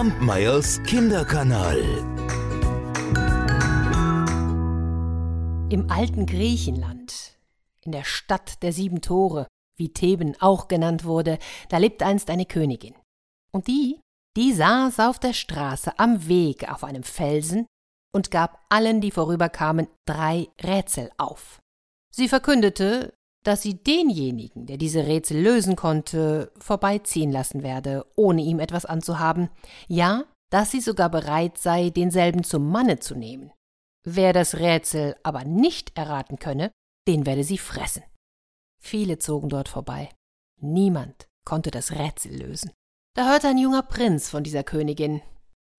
Kampmeyers Kinderkanal. Im alten Griechenland, in der Stadt der sieben Tore, wie Theben auch genannt wurde, da lebt einst eine Königin. Und die, die saß auf der Straße am Weg auf einem Felsen und gab allen, die vorüberkamen, drei Rätsel auf. Sie verkündete, dass sie denjenigen, der diese Rätsel lösen konnte, vorbeiziehen lassen werde, ohne ihm etwas anzuhaben, ja, dass sie sogar bereit sei, denselben zum Manne zu nehmen. Wer das Rätsel aber nicht erraten könne, den werde sie fressen. Viele zogen dort vorbei. Niemand konnte das Rätsel lösen. Da hörte ein junger Prinz von dieser Königin,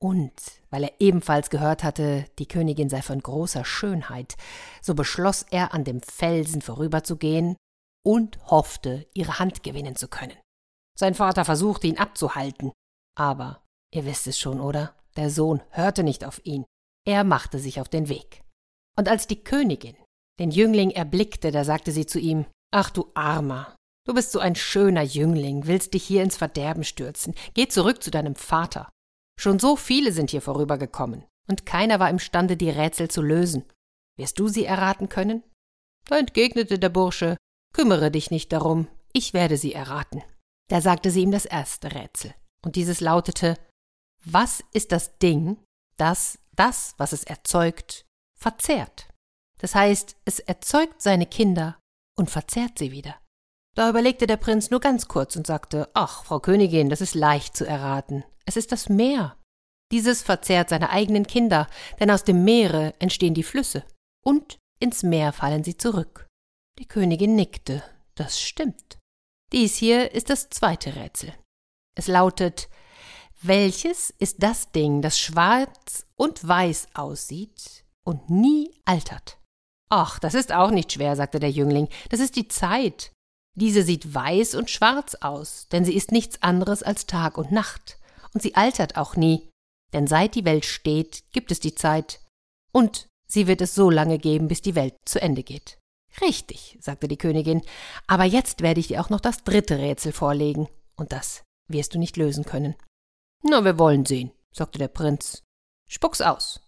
und weil er ebenfalls gehört hatte, die Königin sei von großer Schönheit, so beschloss er, an dem Felsen vorüberzugehen und hoffte, ihre Hand gewinnen zu können. Sein Vater versuchte ihn abzuhalten, aber ihr wisst es schon, oder? Der Sohn hörte nicht auf ihn. Er machte sich auf den Weg. Und als die Königin den Jüngling erblickte, da sagte sie zu ihm Ach du Armer, du bist so ein schöner Jüngling, willst dich hier ins Verderben stürzen. Geh zurück zu deinem Vater. Schon so viele sind hier vorübergekommen, und keiner war imstande, die Rätsel zu lösen. Wirst du sie erraten können? Da entgegnete der Bursche, kümmere dich nicht darum, ich werde sie erraten. Da sagte sie ihm das erste Rätsel, und dieses lautete Was ist das Ding, das das, was es erzeugt, verzehrt? Das heißt, es erzeugt seine Kinder und verzehrt sie wieder. Da überlegte der Prinz nur ganz kurz und sagte Ach, Frau Königin, das ist leicht zu erraten. Es ist das Meer. Dieses verzehrt seine eigenen Kinder, denn aus dem Meere entstehen die Flüsse, und ins Meer fallen sie zurück. Die Königin nickte. Das stimmt. Dies hier ist das zweite Rätsel. Es lautet Welches ist das Ding, das schwarz und weiß aussieht und nie altert? Ach, das ist auch nicht schwer, sagte der Jüngling, das ist die Zeit. Diese sieht weiß und schwarz aus, denn sie ist nichts anderes als Tag und Nacht und sie altert auch nie, denn seit die Welt steht, gibt es die Zeit, und sie wird es so lange geben, bis die Welt zu Ende geht. Richtig, sagte die Königin, aber jetzt werde ich dir auch noch das dritte Rätsel vorlegen, und das wirst du nicht lösen können. Na, wir wollen sehen, sagte der Prinz. Spuck's aus.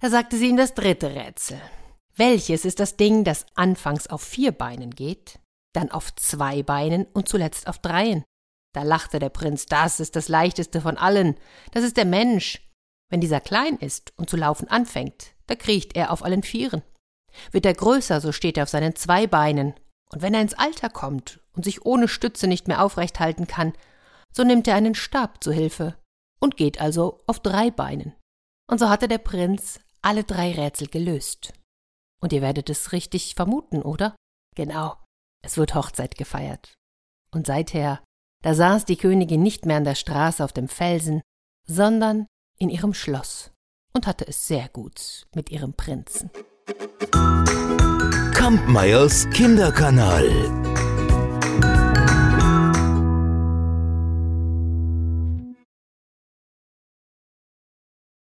Da sagte sie ihm das dritte Rätsel. Welches ist das Ding, das anfangs auf vier Beinen geht, dann auf zwei Beinen und zuletzt auf dreien? Da lachte der Prinz, das ist das leichteste von allen, das ist der Mensch. Wenn dieser klein ist und zu laufen anfängt, da kriecht er auf allen Vieren. Wird er größer, so steht er auf seinen zwei Beinen, und wenn er ins Alter kommt und sich ohne Stütze nicht mehr aufrecht halten kann, so nimmt er einen Stab zu Hilfe und geht also auf drei Beinen. Und so hatte der Prinz alle drei Rätsel gelöst. Und ihr werdet es richtig vermuten, oder? Genau, es wird Hochzeit gefeiert. Und seither da saß die Königin nicht mehr an der Straße auf dem Felsen, sondern in ihrem Schloss und hatte es sehr gut mit ihrem Prinzen. Kampmeyers Kinderkanal